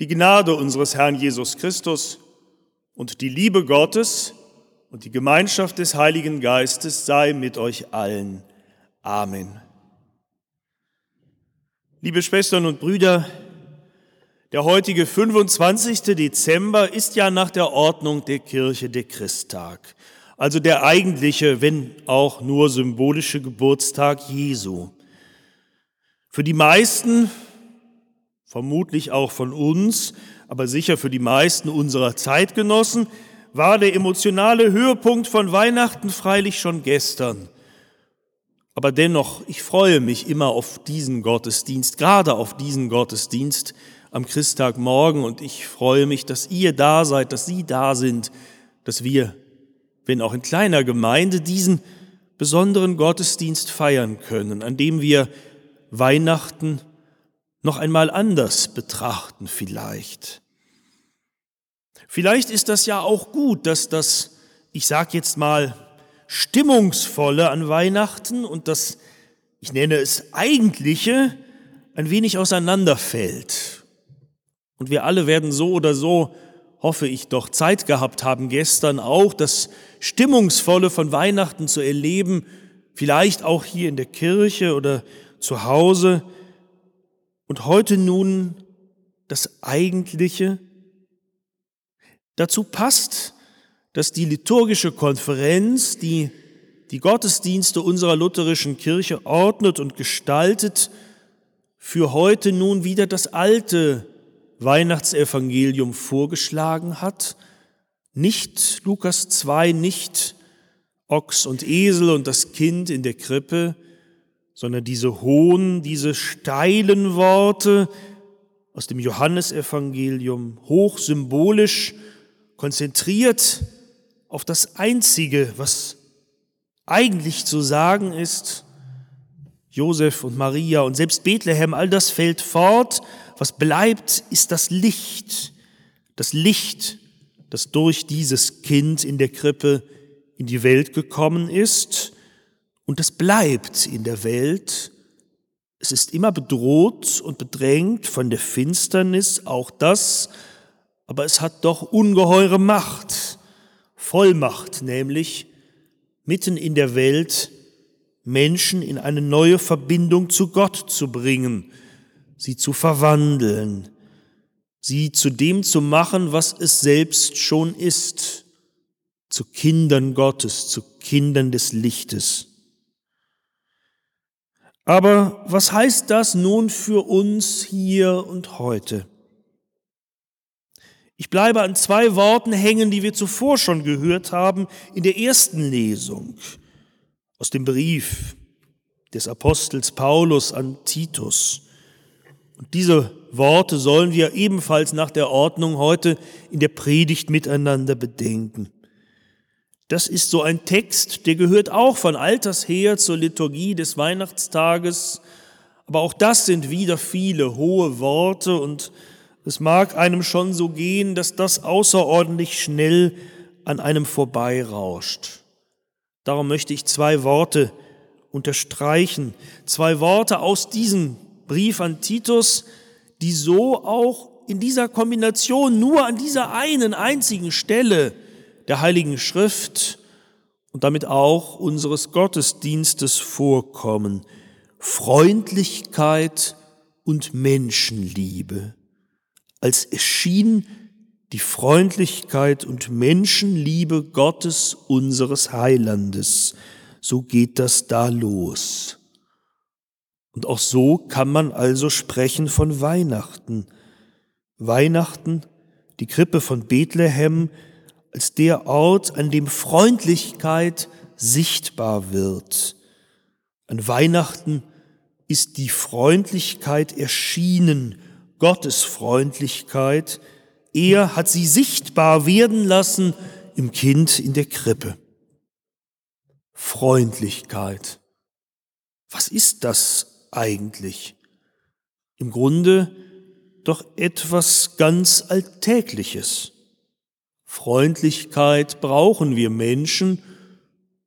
Die Gnade unseres Herrn Jesus Christus und die Liebe Gottes und die Gemeinschaft des Heiligen Geistes sei mit euch allen. Amen. Liebe Schwestern und Brüder, der heutige 25. Dezember ist ja nach der Ordnung der Kirche der Christtag, also der eigentliche, wenn auch nur symbolische Geburtstag Jesu. Für die meisten vermutlich auch von uns, aber sicher für die meisten unserer Zeitgenossen, war der emotionale Höhepunkt von Weihnachten freilich schon gestern. Aber dennoch, ich freue mich immer auf diesen Gottesdienst, gerade auf diesen Gottesdienst am Christtagmorgen und ich freue mich, dass ihr da seid, dass Sie da sind, dass wir, wenn auch in kleiner Gemeinde, diesen besonderen Gottesdienst feiern können, an dem wir Weihnachten noch einmal anders betrachten vielleicht. Vielleicht ist das ja auch gut, dass das, ich sage jetzt mal, stimmungsvolle an Weihnachten und das, ich nenne es eigentliche, ein wenig auseinanderfällt. Und wir alle werden so oder so, hoffe ich doch, Zeit gehabt haben, gestern auch das Stimmungsvolle von Weihnachten zu erleben, vielleicht auch hier in der Kirche oder zu Hause, und heute nun das Eigentliche. Dazu passt, dass die liturgische Konferenz, die die Gottesdienste unserer lutherischen Kirche ordnet und gestaltet, für heute nun wieder das alte Weihnachtsevangelium vorgeschlagen hat. Nicht Lukas 2, nicht Ochs und Esel und das Kind in der Krippe, sondern diese hohen, diese steilen Worte aus dem Johannesevangelium, hoch symbolisch, konzentriert auf das Einzige, was eigentlich zu sagen ist, Josef und Maria und selbst Bethlehem, all das fällt fort. Was bleibt, ist das Licht. Das Licht, das durch dieses Kind in der Krippe in die Welt gekommen ist und es bleibt in der Welt. Es ist immer bedroht und bedrängt von der Finsternis, auch das, aber es hat doch ungeheure Macht, Vollmacht nämlich, mitten in der Welt Menschen in eine neue Verbindung zu Gott zu bringen, sie zu verwandeln, sie zu dem zu machen, was es selbst schon ist, zu Kindern Gottes, zu Kindern des Lichtes. Aber was heißt das nun für uns hier und heute? Ich bleibe an zwei Worten hängen, die wir zuvor schon gehört haben in der ersten Lesung aus dem Brief des Apostels Paulus an Titus. Und diese Worte sollen wir ebenfalls nach der Ordnung heute in der Predigt miteinander bedenken. Das ist so ein Text, der gehört auch von alters her zur Liturgie des Weihnachtstages. Aber auch das sind wieder viele hohe Worte und es mag einem schon so gehen, dass das außerordentlich schnell an einem vorbeirauscht. Darum möchte ich zwei Worte unterstreichen, zwei Worte aus diesem Brief an Titus, die so auch in dieser Kombination nur an dieser einen einzigen Stelle der Heiligen Schrift und damit auch unseres Gottesdienstes vorkommen. Freundlichkeit und Menschenliebe. Als erschien die Freundlichkeit und Menschenliebe Gottes unseres Heilandes. So geht das da los. Und auch so kann man also sprechen von Weihnachten. Weihnachten, die Krippe von Bethlehem, als der Ort, an dem Freundlichkeit sichtbar wird. An Weihnachten ist die Freundlichkeit erschienen, Gottes Freundlichkeit. Er hat sie sichtbar werden lassen im Kind in der Krippe. Freundlichkeit. Was ist das eigentlich? Im Grunde doch etwas ganz Alltägliches. Freundlichkeit brauchen wir Menschen,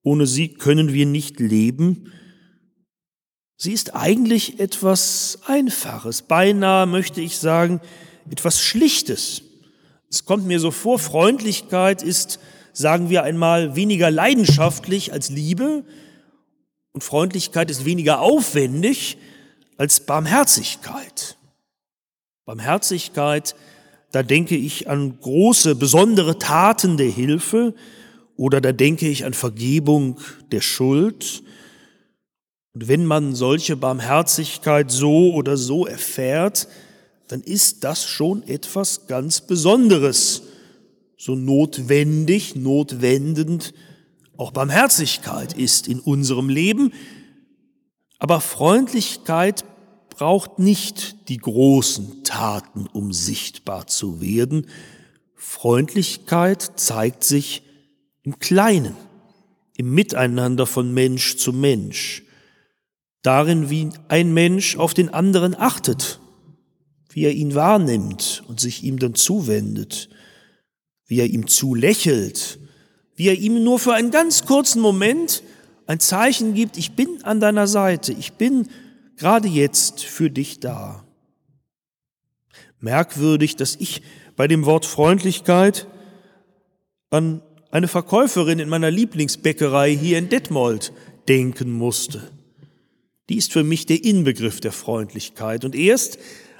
ohne sie können wir nicht leben. Sie ist eigentlich etwas Einfaches, beinahe möchte ich sagen, etwas Schlichtes. Es kommt mir so vor, Freundlichkeit ist, sagen wir einmal, weniger leidenschaftlich als Liebe und Freundlichkeit ist weniger aufwendig als Barmherzigkeit. Barmherzigkeit, da denke ich an große, besondere Taten der Hilfe oder da denke ich an Vergebung der Schuld. Und wenn man solche Barmherzigkeit so oder so erfährt, dann ist das schon etwas ganz Besonderes. So notwendig, notwendend auch Barmherzigkeit ist in unserem Leben. Aber Freundlichkeit braucht nicht die großen Taten, um sichtbar zu werden. Freundlichkeit zeigt sich im Kleinen, im Miteinander von Mensch zu Mensch, darin, wie ein Mensch auf den anderen achtet, wie er ihn wahrnimmt und sich ihm dann zuwendet, wie er ihm zulächelt, wie er ihm nur für einen ganz kurzen Moment ein Zeichen gibt, ich bin an deiner Seite, ich bin gerade jetzt für dich da. Merkwürdig, dass ich bei dem Wort Freundlichkeit an eine Verkäuferin in meiner Lieblingsbäckerei hier in Detmold denken musste. Die ist für mich der Inbegriff der Freundlichkeit. Und erst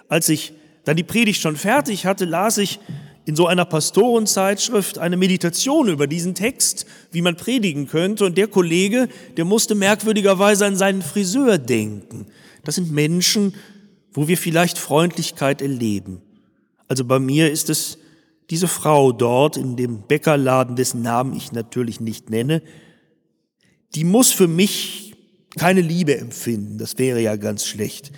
als ich dann die Predigt schon fertig hatte, las ich in so einer Pastorenzeitschrift eine Meditation über diesen Text, wie man predigen könnte. Und der Kollege, der musste merkwürdigerweise an seinen Friseur denken. Das sind Menschen, wo wir vielleicht Freundlichkeit erleben. Also bei mir ist es diese Frau dort in dem Bäckerladen, dessen Namen ich natürlich nicht nenne, die muss für mich keine Liebe empfinden, das wäre ja ganz schlecht.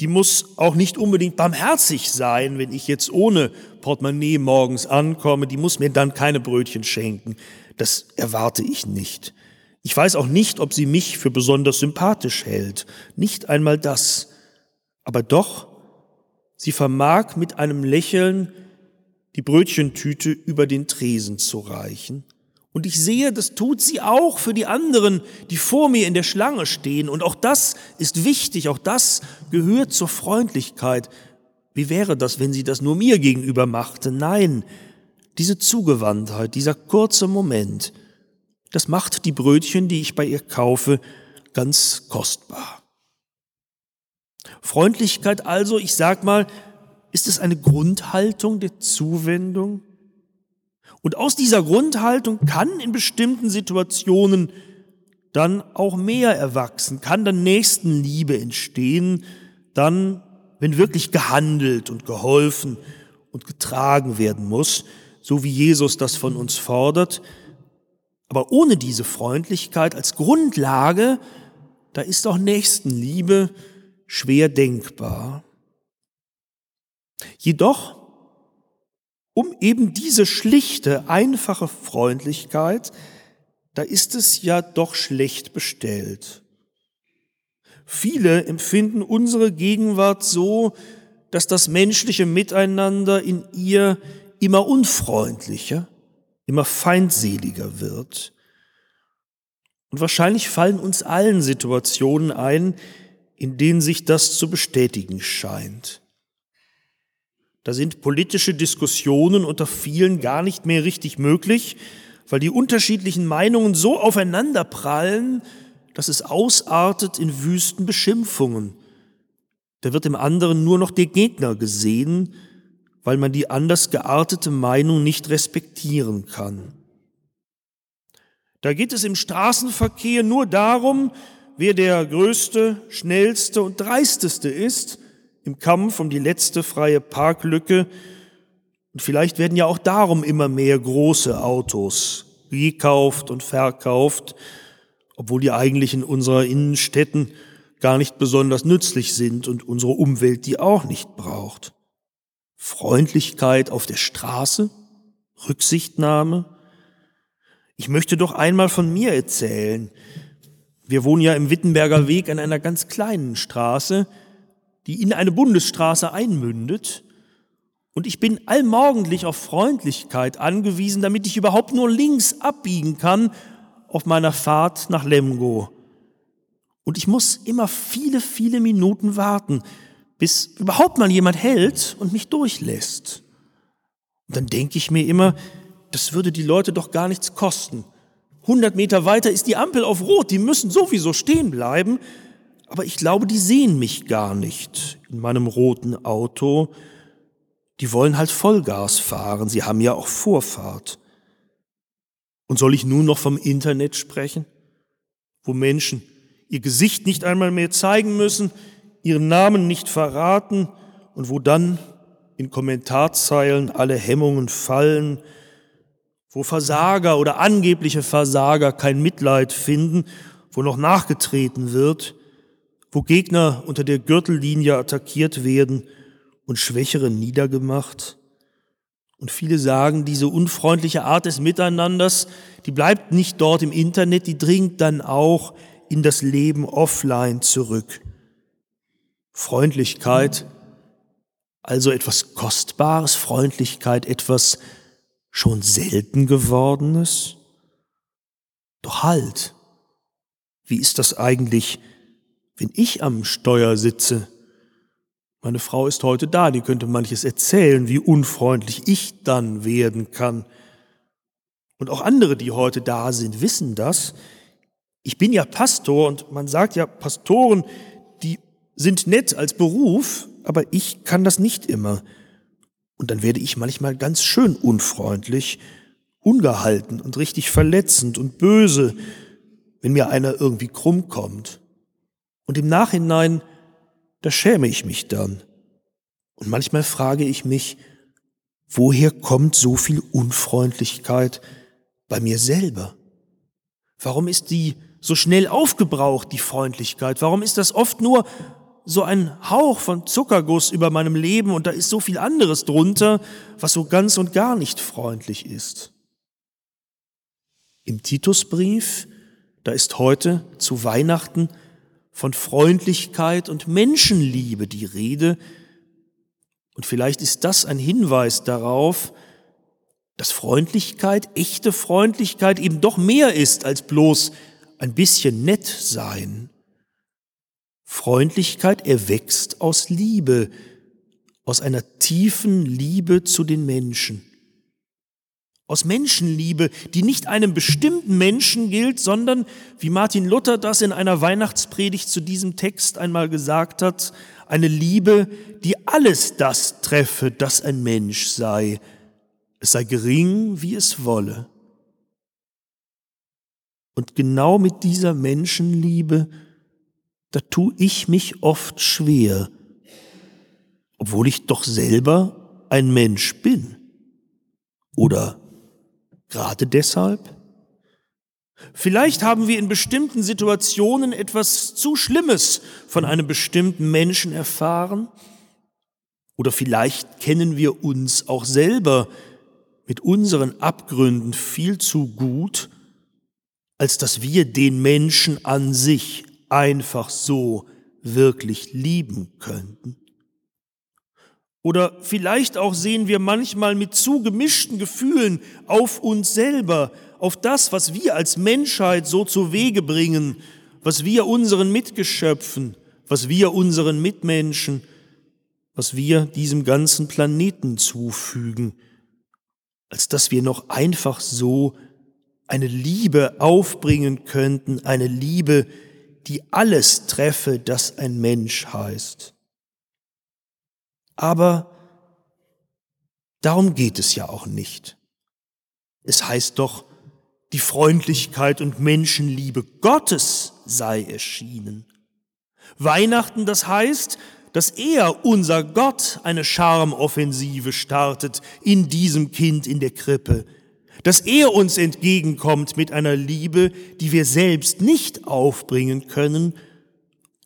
Die muss auch nicht unbedingt barmherzig sein, wenn ich jetzt ohne Portemonnaie morgens ankomme, die muss mir dann keine Brötchen schenken. Das erwarte ich nicht. Ich weiß auch nicht, ob sie mich für besonders sympathisch hält. Nicht einmal das. Aber doch, sie vermag mit einem Lächeln die Brötchentüte über den Tresen zu reichen. Und ich sehe, das tut sie auch für die anderen, die vor mir in der Schlange stehen. Und auch das ist wichtig, auch das gehört zur Freundlichkeit. Wie wäre das, wenn sie das nur mir gegenüber machte? Nein, diese Zugewandtheit, dieser kurze Moment, das macht die Brötchen, die ich bei ihr kaufe, ganz kostbar. Freundlichkeit also, ich sag mal, ist es eine Grundhaltung der Zuwendung? Und aus dieser Grundhaltung kann in bestimmten Situationen dann auch mehr erwachsen, kann dann Nächstenliebe entstehen, dann, wenn wirklich gehandelt und geholfen und getragen werden muss, so wie Jesus das von uns fordert. Aber ohne diese Freundlichkeit als Grundlage, da ist auch Nächstenliebe schwer denkbar. Jedoch, um eben diese schlichte, einfache Freundlichkeit, da ist es ja doch schlecht bestellt. Viele empfinden unsere Gegenwart so, dass das menschliche Miteinander in ihr immer unfreundlicher, immer feindseliger wird. Und wahrscheinlich fallen uns allen Situationen ein, in denen sich das zu bestätigen scheint. Da sind politische Diskussionen unter vielen gar nicht mehr richtig möglich, weil die unterschiedlichen Meinungen so aufeinander prallen, dass es ausartet in wüsten Beschimpfungen. Da wird im anderen nur noch der Gegner gesehen, weil man die anders geartete Meinung nicht respektieren kann. Da geht es im Straßenverkehr nur darum, wer der größte, schnellste und dreisteste ist im Kampf um die letzte freie Parklücke. Und vielleicht werden ja auch darum immer mehr große Autos gekauft und verkauft, obwohl die eigentlich in unserer Innenstädten gar nicht besonders nützlich sind und unsere Umwelt die auch nicht braucht. Freundlichkeit auf der Straße, Rücksichtnahme. Ich möchte doch einmal von mir erzählen. Wir wohnen ja im Wittenberger Weg an einer ganz kleinen Straße, die in eine Bundesstraße einmündet. Und ich bin allmorgendlich auf Freundlichkeit angewiesen, damit ich überhaupt nur links abbiegen kann auf meiner Fahrt nach Lemgo. Und ich muss immer viele, viele Minuten warten, bis überhaupt mal jemand hält und mich durchlässt. Und dann denke ich mir immer, das würde die Leute doch gar nichts kosten. 100 Meter weiter ist die Ampel auf Rot, die müssen sowieso stehen bleiben. Aber ich glaube, die sehen mich gar nicht in meinem roten Auto. Die wollen halt Vollgas fahren, sie haben ja auch Vorfahrt. Und soll ich nun noch vom Internet sprechen, wo Menschen ihr Gesicht nicht einmal mehr zeigen müssen, ihren Namen nicht verraten und wo dann in Kommentarzeilen alle Hemmungen fallen, wo Versager oder angebliche Versager kein Mitleid finden, wo noch nachgetreten wird, wo Gegner unter der Gürtellinie attackiert werden und Schwächere niedergemacht. Und viele sagen, diese unfreundliche Art des Miteinanders, die bleibt nicht dort im Internet, die dringt dann auch in das Leben offline zurück. Freundlichkeit, also etwas Kostbares, Freundlichkeit, etwas schon selten gewordenes? Doch halt, wie ist das eigentlich, wenn ich am Steuer sitze? Meine Frau ist heute da, die könnte manches erzählen, wie unfreundlich ich dann werden kann. Und auch andere, die heute da sind, wissen das. Ich bin ja Pastor und man sagt ja, Pastoren, die sind nett als Beruf, aber ich kann das nicht immer. Und dann werde ich manchmal ganz schön unfreundlich, ungehalten und richtig verletzend und böse, wenn mir einer irgendwie krumm kommt. Und im Nachhinein, da schäme ich mich dann. Und manchmal frage ich mich, woher kommt so viel Unfreundlichkeit bei mir selber? Warum ist die so schnell aufgebraucht, die Freundlichkeit? Warum ist das oft nur so ein Hauch von Zuckerguss über meinem Leben und da ist so viel anderes drunter, was so ganz und gar nicht freundlich ist. Im Titusbrief, da ist heute zu Weihnachten von Freundlichkeit und Menschenliebe die Rede, und vielleicht ist das ein Hinweis darauf, dass Freundlichkeit, echte Freundlichkeit eben doch mehr ist als bloß ein bisschen nett sein. Freundlichkeit erwächst aus Liebe, aus einer tiefen Liebe zu den Menschen. Aus Menschenliebe, die nicht einem bestimmten Menschen gilt, sondern, wie Martin Luther das in einer Weihnachtspredigt zu diesem Text einmal gesagt hat, eine Liebe, die alles das treffe, das ein Mensch sei, es sei gering, wie es wolle. Und genau mit dieser Menschenliebe da tue ich mich oft schwer, obwohl ich doch selber ein Mensch bin. Oder gerade deshalb? Vielleicht haben wir in bestimmten Situationen etwas zu Schlimmes von einem bestimmten Menschen erfahren. Oder vielleicht kennen wir uns auch selber mit unseren Abgründen viel zu gut, als dass wir den Menschen an sich einfach so wirklich lieben könnten? Oder vielleicht auch sehen wir manchmal mit zu gemischten Gefühlen auf uns selber, auf das, was wir als Menschheit so zu Wege bringen, was wir unseren Mitgeschöpfen, was wir unseren Mitmenschen, was wir diesem ganzen Planeten zufügen, als dass wir noch einfach so eine Liebe aufbringen könnten, eine Liebe, die alles treffe, das ein Mensch heißt. Aber darum geht es ja auch nicht. Es heißt doch, die Freundlichkeit und Menschenliebe Gottes sei erschienen. Weihnachten, das heißt, dass er, unser Gott, eine Charmoffensive startet in diesem Kind in der Krippe, dass er uns entgegenkommt mit einer Liebe, die wir selbst nicht aufbringen können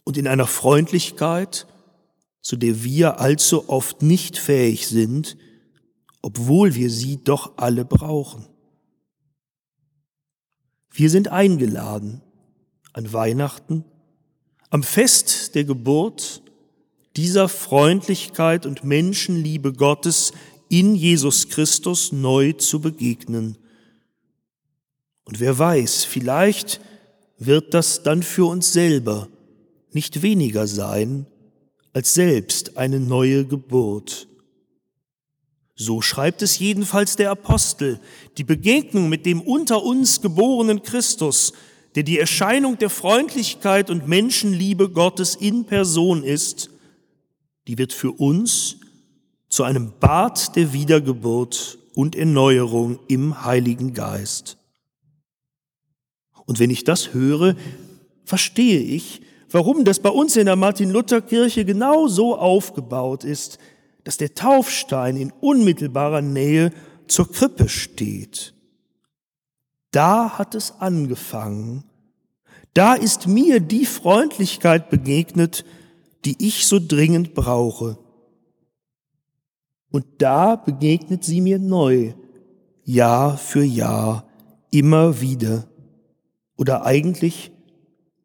und in einer Freundlichkeit, zu der wir allzu oft nicht fähig sind, obwohl wir sie doch alle brauchen. Wir sind eingeladen an Weihnachten, am Fest der Geburt, dieser Freundlichkeit und Menschenliebe Gottes in Jesus Christus neu zu begegnen. Und wer weiß, vielleicht wird das dann für uns selber nicht weniger sein als selbst eine neue Geburt. So schreibt es jedenfalls der Apostel. Die Begegnung mit dem unter uns geborenen Christus, der die Erscheinung der Freundlichkeit und Menschenliebe Gottes in Person ist, die wird für uns zu einem Bad der Wiedergeburt und Erneuerung im Heiligen Geist. Und wenn ich das höre, verstehe ich, warum das bei uns in der Martin-Luther-Kirche genau so aufgebaut ist, dass der Taufstein in unmittelbarer Nähe zur Krippe steht. Da hat es angefangen. Da ist mir die Freundlichkeit begegnet, die ich so dringend brauche. Und da begegnet sie mir neu, Jahr für Jahr, immer wieder. Oder eigentlich,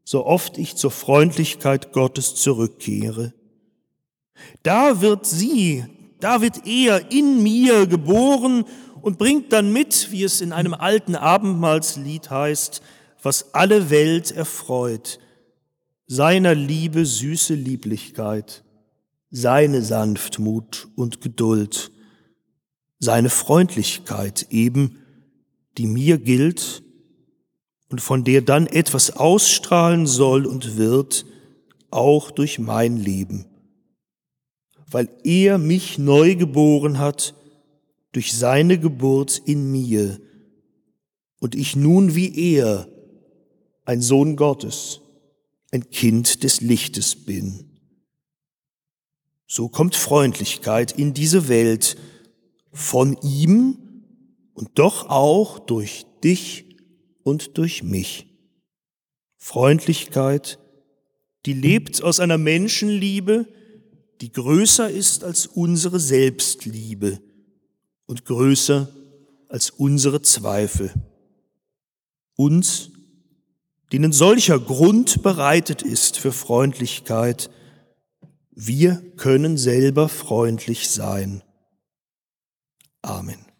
so oft ich zur Freundlichkeit Gottes zurückkehre. Da wird sie, da wird er in mir geboren und bringt dann mit, wie es in einem alten Abendmahlslied heißt, was alle Welt erfreut, seiner Liebe süße Lieblichkeit, seine Sanftmut und Geduld, seine Freundlichkeit eben, die mir gilt und von der dann etwas ausstrahlen soll und wird, auch durch mein Leben weil er mich neu geboren hat durch seine Geburt in mir und ich nun wie er ein Sohn Gottes, ein Kind des Lichtes bin. So kommt Freundlichkeit in diese Welt von ihm und doch auch durch dich und durch mich. Freundlichkeit, die lebt aus einer Menschenliebe, die größer ist als unsere Selbstliebe und größer als unsere Zweifel. Uns, denen solcher Grund bereitet ist für Freundlichkeit, wir können selber freundlich sein. Amen.